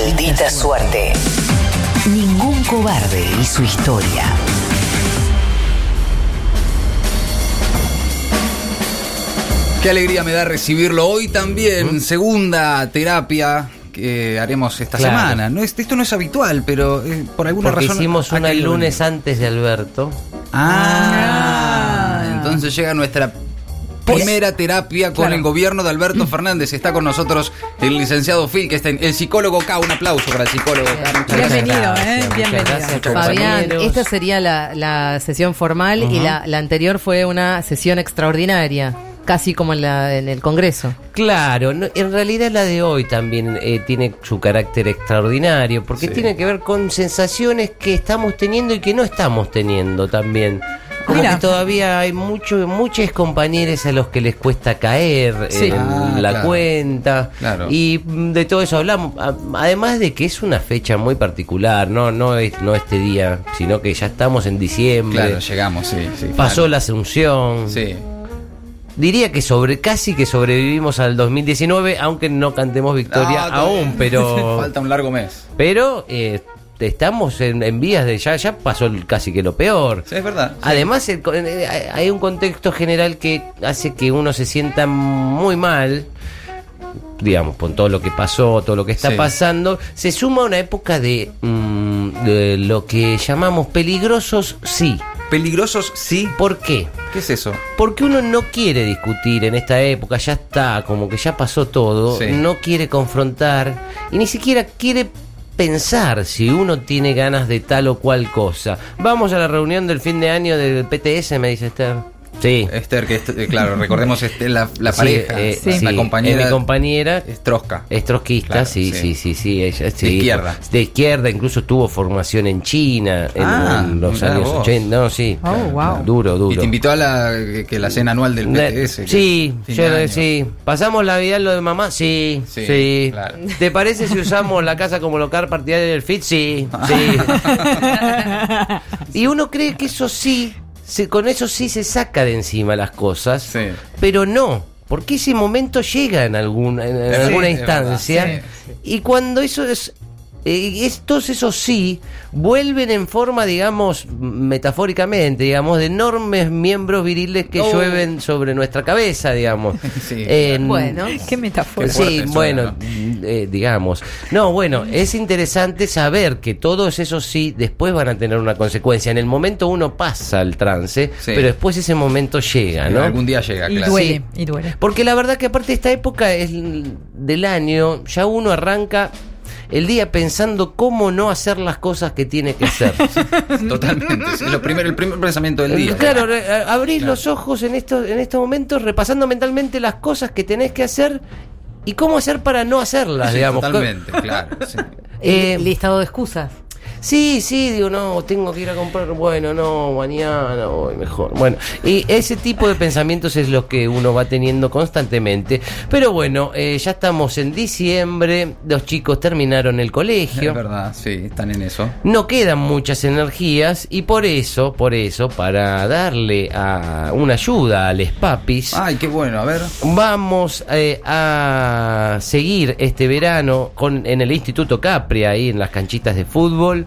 Maldita suerte. Ningún cobarde y su historia. Qué alegría me da recibirlo hoy también. Segunda terapia que haremos esta Claro. semana. No es, esto no es habitual, pero eh, por alguna Porque razón. hicimos una el lunes antes de Alberto. Ah, entonces llega nuestra primera terapia con Claro. el gobierno de Alberto Fernández. Está con nosotros el licenciado Phil, que está en, el psicólogo K. Un aplauso para el psicólogo K. Bienvenido, gracias, ¿eh? Bienvenido. gracias, Fabián, esta sería la, la sesión formal y la, la anterior fue una sesión extraordinaria, casi como en, la, en el Congreso. Claro, no- en realidad la de hoy también eh, tiene su carácter extraordinario, porque Sí. tiene que ver con sensaciones que estamos teniendo y que no estamos teniendo también. Como Mira. que todavía hay mucho, muchos compañeros a los que les cuesta caer Sí. en Ah, la claro. cuenta. Claro. Y mm, de todo eso hablamos. A- Además de que es una fecha muy particular, no, no, es, no este día, sino que ya estamos en diciembre. Claro, llegamos, sí. sí Pasó claro. la Asunción. Sí. Diría que sobre casi que sobrevivimos al 2019, aunque no cantemos victoria aún, pero Falta un largo mes. pero eh, estamos en, en vías de ya ya pasó el- casi que lo peor. Sí, es verdad. Además el eh, hay un contexto general que hace que uno se sienta muy mal. Digamos, con todo lo que pasó, todo lo que está Sí. pasando, se suma una época de, mm, de lo que llamamos peligrosos sí. Peligrosos, sí. ¿Por qué? ¿Qué es eso? Porque uno no quiere discutir en esta época, ya está, como que ya pasó todo, Sí. no quiere confrontar y ni siquiera quiere pensar si uno tiene ganas de tal o cual cosa. Vamos a la reunión del fin de año del PTS, me dice Esther. Sí. Esther, que es- claro, recordemos este, la, la Sí, pareja, eh, la sí, compañera. es mi compañera. es Trosca. Es trotskista, Claro, sí, sí. sí, sí, sí, ella, sí, De izquierda. De izquierda, incluso tuvo formación en China en, Ah, en los años vos. 80. No, sí. Oh, wow. Duro, duro. Y te invitó a la, que la cena anual del PTS. Sí, yo sí. ¿Pasamos la vida en lo de mamá? Sí, Sí, sí. claro. ¿Te parece si usamos la casa como local partidario del FIT? Sí, sí. y uno cree que eso sí, se- con eso sí se saca de encima las cosas, Sí. pero no. Porque ese momento llega en, algún, en, en Sí, alguna instancia. Y cuando eso es. Eh, estos, esos sí, vuelven en forma, digamos, metafóricamente, digamos, de enormes miembros viriles que Oh. llueven sobre nuestra cabeza, digamos. Sí. En- Bueno, Qué metáfora. Sí, suena, bueno, ¿no? eh, digamos. No, bueno, es interesante saber que todos esos sí después van a tener una consecuencia. En el momento uno pasa al trance, Sí. pero después ese momento llega, ¿no? Algún día llega, Y claro. duele, y duele. Porque la verdad que aparte de esta época es del año, ya uno arranca el día pensando cómo no hacer las cosas que tiene que hacer. Totalmente. Es lo primero, el primer pensamiento del día. Claro, a- abrís los ojos en estos, en estos momentos repasando mentalmente las cosas que tenés que hacer y cómo hacer para no hacerlas, Sí, digamos. Totalmente, claro. sí. Eh, el listado de excusas. Sí, sí, digo, no, tengo que ir a comprar, bueno, no, mañana, hoy mejor. Bueno, y ese tipo de pensamientos es lo que uno va teniendo constantemente. Pero bueno, eh, ya estamos en diciembre, los chicos terminaron el colegio. Es verdad, sí, están en eso. No quedan muchas energías y por eso, por eso, para darle a una ayuda a les papis, Ay, qué bueno, a ver. Vamos eh, a seguir este verano con, en el Instituto Capri, ahí en las canchitas de fútbol,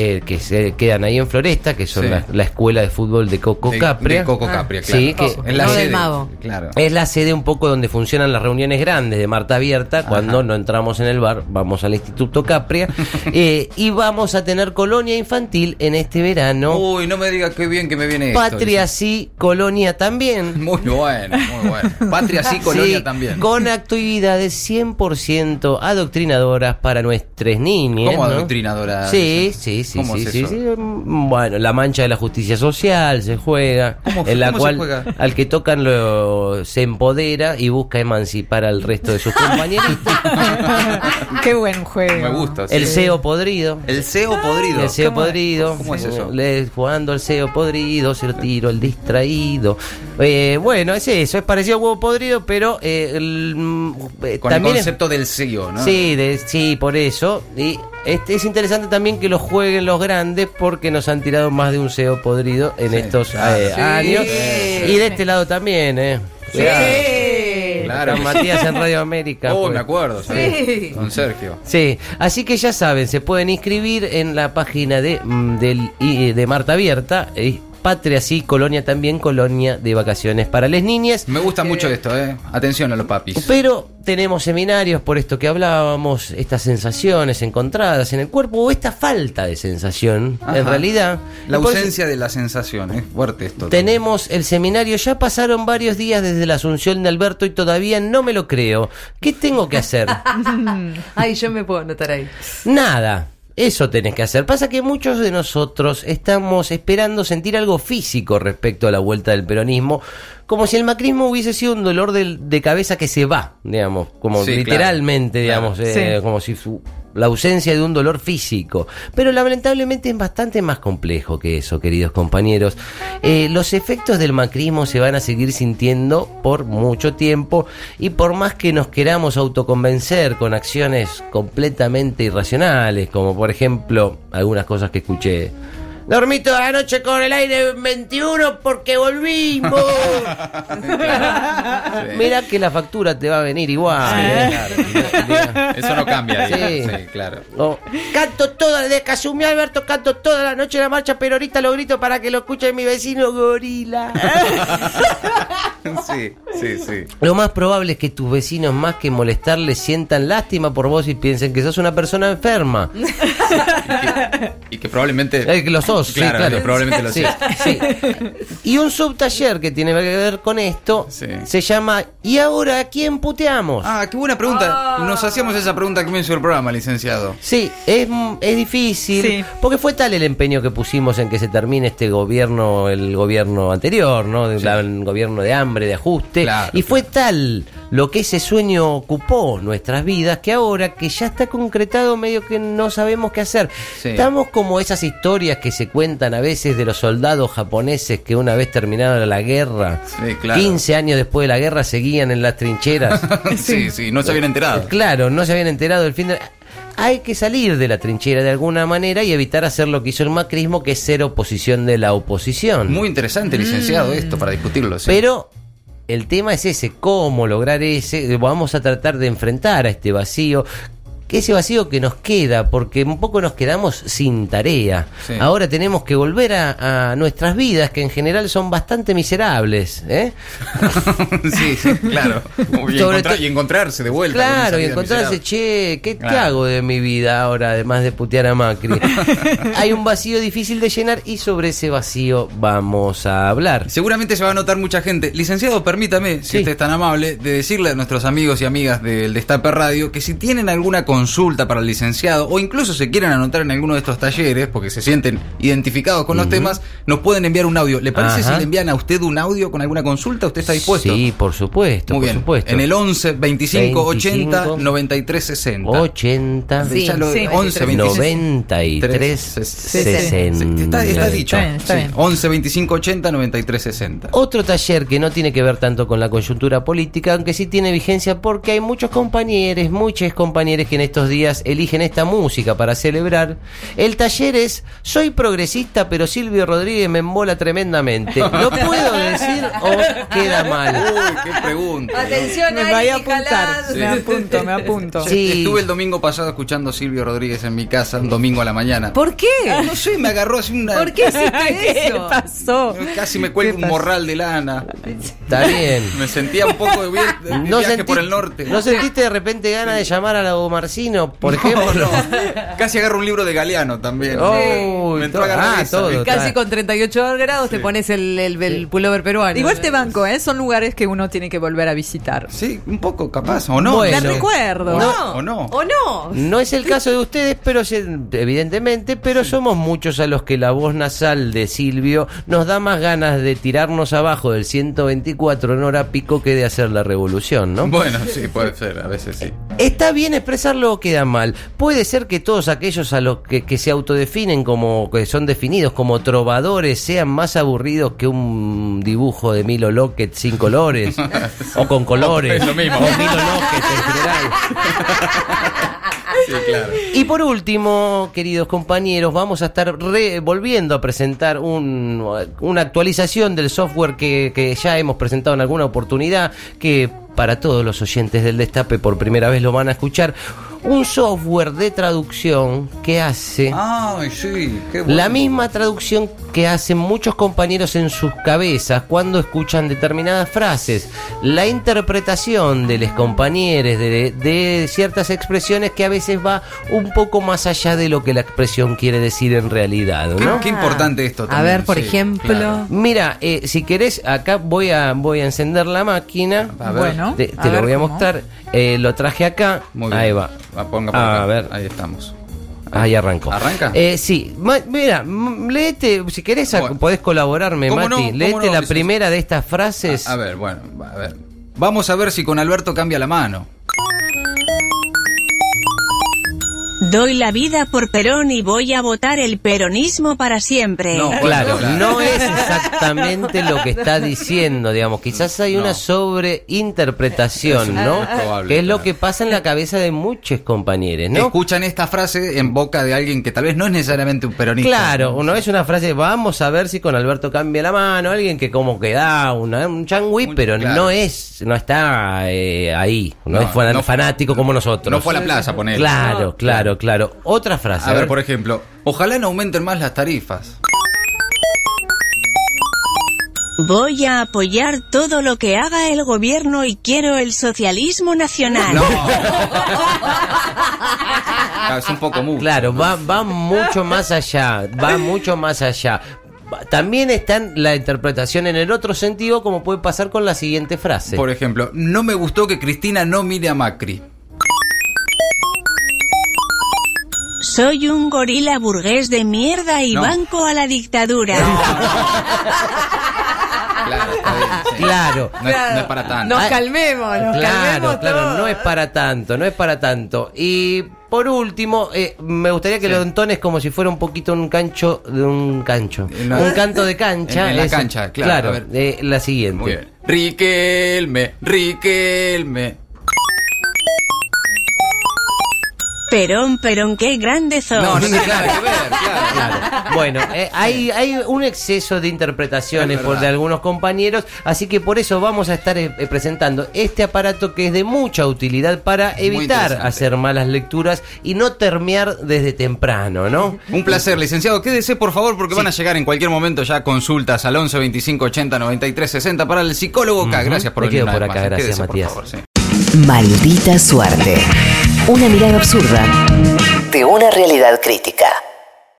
eh, que se quedan ahí en Floresta, que son Sí. la, la escuela de fútbol de Coco De- Capria. de Coco Capria, claro. Sí, que En la No del sede, mago. Claro. es la sede un poco donde funcionan las reuniones grandes de Marta Abierta. Cuando no entramos en el bar, vamos al Instituto Capria. Eh, y vamos a tener colonia infantil en este verano. Uy, no me diga qué bien que me viene esto. Patria sí, colonia también. Muy bueno, muy bueno. Patria sí, Colonia Sí, también. Con actividades 100% adoctrinadoras para nuestras niñas. ¿Cómo ¿no? adoctrinadora? Sí, sí, sí, ¿Cómo sí, es sí, eso? sí. Bueno, la mancha de la justicia social se juega, ¿Cómo- en la cómo se cual juega? al que tocan lo, se empodera y busca emancipar al resto de sus compañeritos. Qué buen juego. Me gusta. sí. El CEO podrido. El CEO podrido. El CEO ¿Cómo- podrido. cómo es eso? Le- jugando al CEO podrido, se lo tiro, el distraído. Eh, bueno, es eso, es parecido a huevo podrido, pero eh, el, mm, eh, Con también el es- concepto del CEO, ¿no? Sí, de, sí, por eso. Y este, es interesante también que lo jueguen los grandes porque nos han tirado más de un CEO podrido en Sí, estos claro. eh, Sí. años. Sí. Y de este lado también, ¿eh? Claro. Con Matías en Radio América. Oh, fue. me acuerdo, sí. Sí. Con Sergio. Sí, así que ya saben, se pueden inscribir en la página de, mm, del, de Marta Abierta, eh, Patria sí, Colonia también, Colonia de Vacaciones para las niñas. Me gusta mucho esto, ¿eh? Atención a los papis. Pero tenemos seminarios por esto que hablábamos, estas sensaciones encontradas en el cuerpo o esta falta de sensación, en realidad. La Y por eso ausencia de la sensación, es fuerte esto. Tenemos el seminario, ya pasaron varios días desde la asunción de Alberto y todavía no me lo creo. ¿Qué tengo que hacer? Ay, yo me puedo anotar ahí. Nada. Eso tenés que hacer. Pasa que muchos de nosotros estamos esperando sentir algo físico respecto a la vuelta del peronismo, como si el macrismo hubiese sido un dolor de, cabeza que se va, digamos, como Sí, literalmente, claro, digamos, eh, Sí. como si su- la ausencia de un dolor físico. Pero lamentablemente es bastante más complejo que eso, queridos compañeros. Eh, los efectos del macrismo se van a seguir sintiendo por mucho tiempo y por más que nos queramos autoconvencer con acciones completamente irracionales, como por ejemplo algunas cosas que escuché. Dormí toda la noche con el aire en 21 porque volvimos. Mira que la factura te va a venir igual. ¿eh? Eso no cambia, Sí. sí, claro. Canto toda, desde que asumí a Alberto, canto toda la noche la marcha, pero ahorita lo grito para que lo escuche mi vecino gorila. Sí, sí, sí. lo más probable es que tus vecinos, más que molestarles, sientan lástima por vos y piensen que sos una persona enferma. Y que probablemente. Eh, que lo sos, sí, Claro, claro. probablemente lo Sí, sí. Y un subtaller que tiene que ver con esto Sí. se llama ¿Y ahora a quién puteamos? Ah, qué buena pregunta. Nos hacíamos esa pregunta que me hizo el programa, licenciado. Sí, es, es difícil, Sí. porque fue tal el empeño que pusimos en que se termine este gobierno, el gobierno anterior, ¿no? La- el gobierno de hambre, de ajuste, Claro, y fue tal lo que ese sueño ocupó nuestras vidas que ahora que ya está concretado medio que no sabemos qué hacer. Sí. Estamos como esas historias que se cuentan a veces de los soldados japoneses que una vez terminada la guerra, Sí, claro. 15 años después de la guerra seguían en las trincheras. sí, sí, no se habían enterado. Claro, no se habían enterado del fin de... Hay que salir de la trinchera de alguna manera y evitar hacer lo que hizo el macrismo, que es ser oposición de la oposición. Muy interesante, licenciado, esto para discutirlo. sí. Pero el tema es ese, cómo lograr ese, vamos a tratar de enfrentar a este vacío, que ese vacío que nos queda, porque un poco nos quedamos sin tarea. Sí. Ahora tenemos que volver a, a nuestras vidas, que en general son bastante miserables. ¿eh? sí, sí, claro. Y, Sobre encontra- to- y encontrarse de vuelta. Claro, y encontrarse, miserable. che, ¿qué, hago de mi vida ahora, además de putear a Macri? Hay un vacío difícil de llenar y sobre ese vacío vamos a hablar. Seguramente se va a notar mucha gente. Licenciado, permítame, si usted es tan amable, de decirle a nuestros amigos y amigas del Destape Radio que si tienen alguna consulta para el licenciado o incluso se quieren anotar en alguno de estos talleres porque se sienten identificados con los temas, nos pueden enviar un audio. ¿Le parece Ajá. si le envían a usted un audio con alguna consulta? ¿Usted está dispuesto? Sí, por supuesto, Muy por bien. supuesto. En el 11 25 80 25, 93 60. 80, Sí, Ya lo- sí. 11 26 93, Sí, 60. Está, está dicho. Está bien, está Sí, bien. 11 25 80 93 60. Otro taller que no tiene que ver tanto con la coyuntura política, aunque sí tiene vigencia porque hay muchos compañeros, muchos compañeros que en estos días eligen esta música para celebrar. El taller es Soy progresista, pero Silvio Rodríguez me embola tremendamente. ¿Lo puedo decir o queda mal? Uy, qué pregunta. Atención, Me vaya a apuntar. Me apunto, me apunto. Sí. Estuve el domingo pasado escuchando a Silvio Rodríguez en mi casa, un domingo a la mañana. ¿Por qué? No sé, me agarró así una. ¿Por qué hiciste ¿Qué eso? pasó? Casi me cuelga ¿Qué un morral de lana. Está bien. Me sentía un poco de, de ¿No, viaje sentí- por el norte. ¿No sentiste de repente ganas de llamar a la Por No, ejemplo? no. Casi agarro un libro de Galeano también. Oh, Me entró todo- ah, todo. Casi con 38 grados te pones el, el, el pullover peruano. Igual te banco, ¿eh? Son lugares que uno tiene que volver a visitar. Sí, un poco capaz, o no. Bueno. Te recuerdo. O No, no. O no. ¿O no? No es el caso de ustedes, pero evidentemente, pero somos muchos a los que la voz nasal de Silvio nos da más ganas de tirarnos abajo del 124 en hora pico que de hacer la revolución, ¿no? Bueno, sí, puede ser, a veces sí. Está bien expresarlo o queda mal. Puede ser que todos aquellos a los que, que se autodefinen como que son definidos como trovadores sean más aburridos que un dibujo de Milo Lockett sin colores o con colores Es lo mismo. o Milo Lockett en general. Sí, Claro. Y por último, queridos compañeros, vamos a estar re- volviendo a presentar un- una actualización del software que, que ya hemos presentado en alguna oportunidad, que para todos los oyentes del Destape por primera vez lo van a escuchar. Un software de traducción que hace... Ay, sí, qué bueno. La misma traducción que hacen muchos compañeros en sus cabezas cuando escuchan determinadas frases. La interpretación de los compañeros de, de ciertas expresiones que a veces va un poco más allá de lo que la expresión quiere decir en realidad, Qué, ¿no? qué importante esto A también. ver, por sí, ejemplo. claro. Mira, eh, si querés, acá voy a, voy a encender la máquina. A ver. Bueno, Te, te a lo ver voy a cómo. mostrar. Eh, lo traje acá. Muy bien. Ahí va. Ah, ponga por A acá. ver. Ahí estamos. Ahí arrancó. ¿Arranca? Eh, sí. Ma- mira, léete, si querés, Bueno. podés colaborarme, ¿Cómo Mati. no? ¿Cómo léete no, la primera de estas frases. A, a ver, bueno, a ver. Vamos a ver si con Alberto cambia la mano. Doy la vida por Perón y voy a votar el peronismo para siempre. No. Claro, no es exactamente lo que está diciendo, digamos. Quizás hay una No. sobreinterpretación, Es ¿no? probable, que es lo que pasa en la cabeza de muchos compañeros, ¿no? Escuchan esta frase en boca de alguien que tal vez no es necesariamente un peronista. Claro, no es una frase, vamos a ver si con Alberto cambia la mano, alguien que como que da una- un changui, pero claro. no es, no está eh, ahí, no, No, es fan- no fue- fanático como nosotros. No fue a la plaza, poner. Claro, claro, claro. Otra frase. A ver, por ejemplo, ojalá no aumenten más las tarifas. Voy a apoyar todo lo que haga el gobierno y quiero el socialismo nacional. No. Ah, es un poco mucho. Claro, va, va mucho más allá, va mucho más allá. También está la interpretación en el otro sentido, como puede pasar con la siguiente frase. Por ejemplo, no me gustó que Cristina no mire a Macri. Soy un gorila burgués de mierda y No. banco a la dictadura. Claro, está bien. sí. Claro. No, es, no es para tanto. Nos Ah, calmemos, nos Claro, calmemos claro, todos. no es para tanto, no es para tanto. Y por último, eh, me gustaría que Sí. lo entones como si fuera un poquito un cancho de un cancho. Un canto de cancha. En- en la es- cancha, claro, a ver. eh, la siguiente. Muy bien. Riquelme, Riquelme. Perón, Perón, qué grande sos. No, no tiene nada que ver, claro. Claro. Bueno, eh, hay, hay un exceso de interpretaciones Es por de algunos compañeros, así que por eso vamos a estar eh, eh, presentando este aparato que es de mucha utilidad para evitar hacer malas lecturas y no termiar desde temprano, ¿no? Un placer, licenciado. Quédese, por favor, porque van a llegar en cualquier momento ya consultas al 11 25 80 93 60 para el psicólogo acá. Ujú. Gracias por Me venir. quedo por acá, gracias, Quédese, por Matías. favor, sí. Maldita suerte. Una mirada absurda de una realidad crítica.